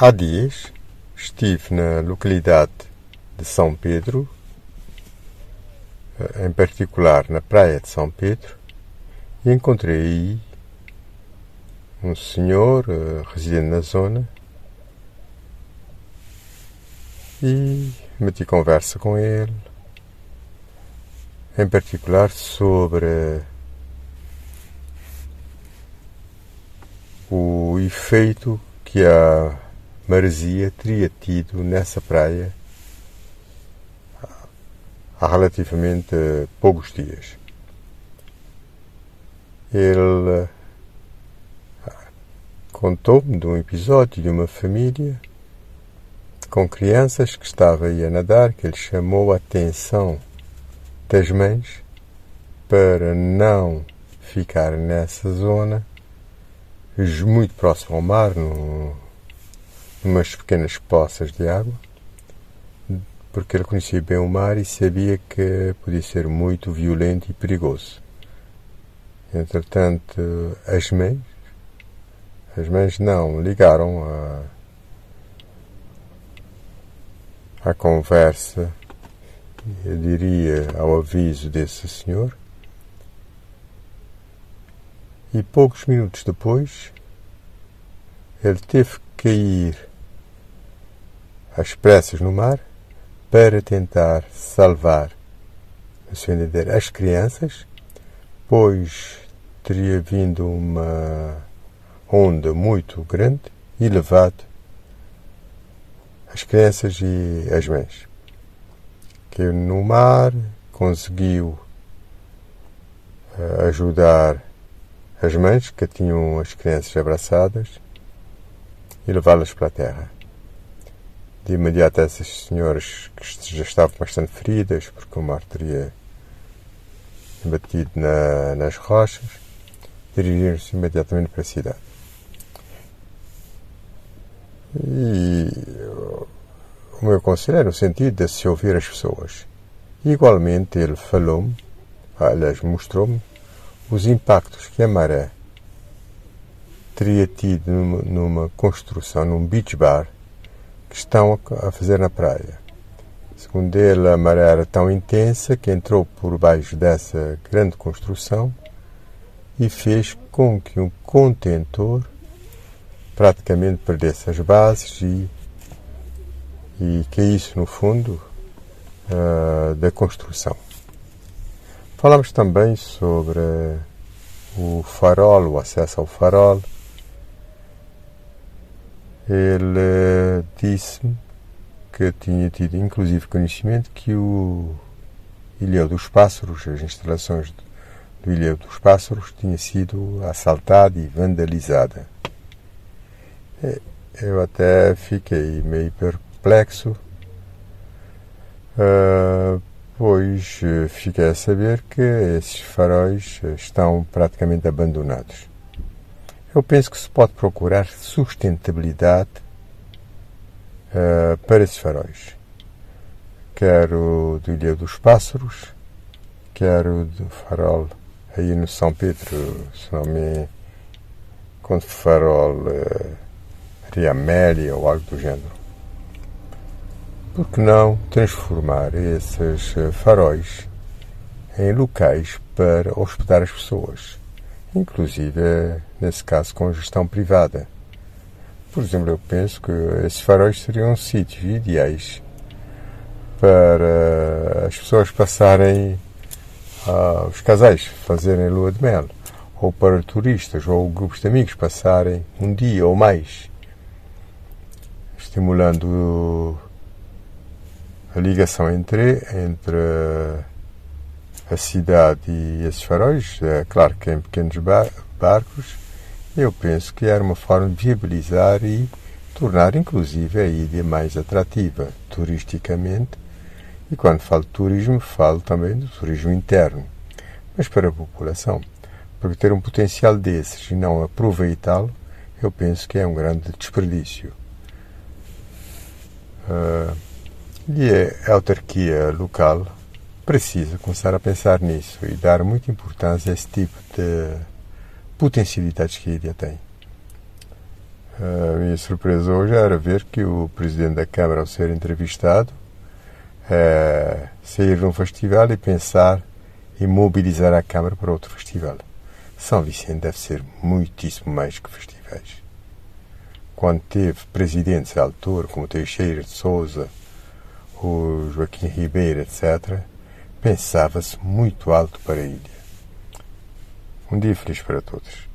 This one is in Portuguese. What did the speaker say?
Há dias estive na localidade de São Pedro, em particular na praia de São Pedro, e encontrei aí um senhor uh, residente na zona e meti conversa com ele, em particular sobre o efeito que a maresia teria tido nessa praia há relativamente poucos dias. Ele contou-me de um episódio de uma família com crianças que estava aí a nadar, que ele chamou a atenção das mães para não ficar nessa zona, muito próximo ao mar, no, numas pequenas poças de água, porque ele conhecia bem o mar e sabia que podia ser muito violento e perigoso. Entretanto, as mães, as mães não ligaram a, a conversa, eu diria, ao aviso desse senhor, e poucos minutos depois ele teve que cair às pressas no mar para tentar salvar, no seu entender, as crianças, pois teria vindo uma onda muito grande e levado as crianças e as mães. Que no mar conseguiu eh, ajudar as mães que tinham as crianças abraçadas e levá-las para a terra. De imediato, essas senhoras que já estavam bastante feridas, porque o mar teria batido na, nas rochas, dirigiram-se imediatamente para a cidade. E o meu conselho é no sentido de se ouvir as pessoas. Igualmente, ele falou-me, aliás, mostrou-me os impactos que a maré teria tido numa construção, num beach bar, que estão a fazer na praia. Segundo ele, a maré era tão intensa que entrou por baixo dessa grande construção e fez com que um contentor praticamente perdesse as bases e, e caísse no fundo uh, da construção. Falamos também sobre o farol, o acesso ao farol, ele disse-me que tinha tido inclusive conhecimento que o Ilhéu dos Pássaros, as instalações do Ilhéu dos Pássaros, tinha sido assaltada e vandalizada. Eu até fiquei meio perplexo, uh, pois fiquei a saber que esses faróis estão praticamente abandonados. Eu penso que se pode procurar sustentabilidade uh, para esses faróis. Quero do Ilha dos Pássaros, quero do farol aí no São Pedro, se não me quanto farol uh, Maria Amélia ou algo do género. Por que não transformar esses uh, faróis em locais para hospedar as pessoas? Inclusive nesse caso com gestão privada. Por exemplo, eu penso que esses faróis seriam sítios ideais para as pessoas passarem, os casais fazerem lua de mel, ou para turistas ou grupos de amigos passarem um dia ou mais, estimulando a ligação entre, entre a cidade e esses faróis, é claro que em pequenos barcos, eu penso que era uma forma de viabilizar e tornar inclusive a ilha mais atrativa turisticamente. E quando falo de turismo, falo também do turismo interno. Mas para a população, porque ter um potencial desses e não aproveitá-lo, eu penso que é um grande desperdício. Uh, e a autarquia local precisa começar a pensar nisso e dar muita importância a esse tipo de potencialidades que a ilha tem. A minha surpresa hoje era ver que o presidente da Câmara, ao ser entrevistado, é, sair de um festival e pensar em mobilizar a Câmara para outro festival. São Vicente deve ser muitíssimo mais que festivais. Quando teve presidentes à altura, como Teixeira de Souza, o Joaquim Ribeiro, etc., pensava-se muito alto para a ilha. Um dia feliz para todos.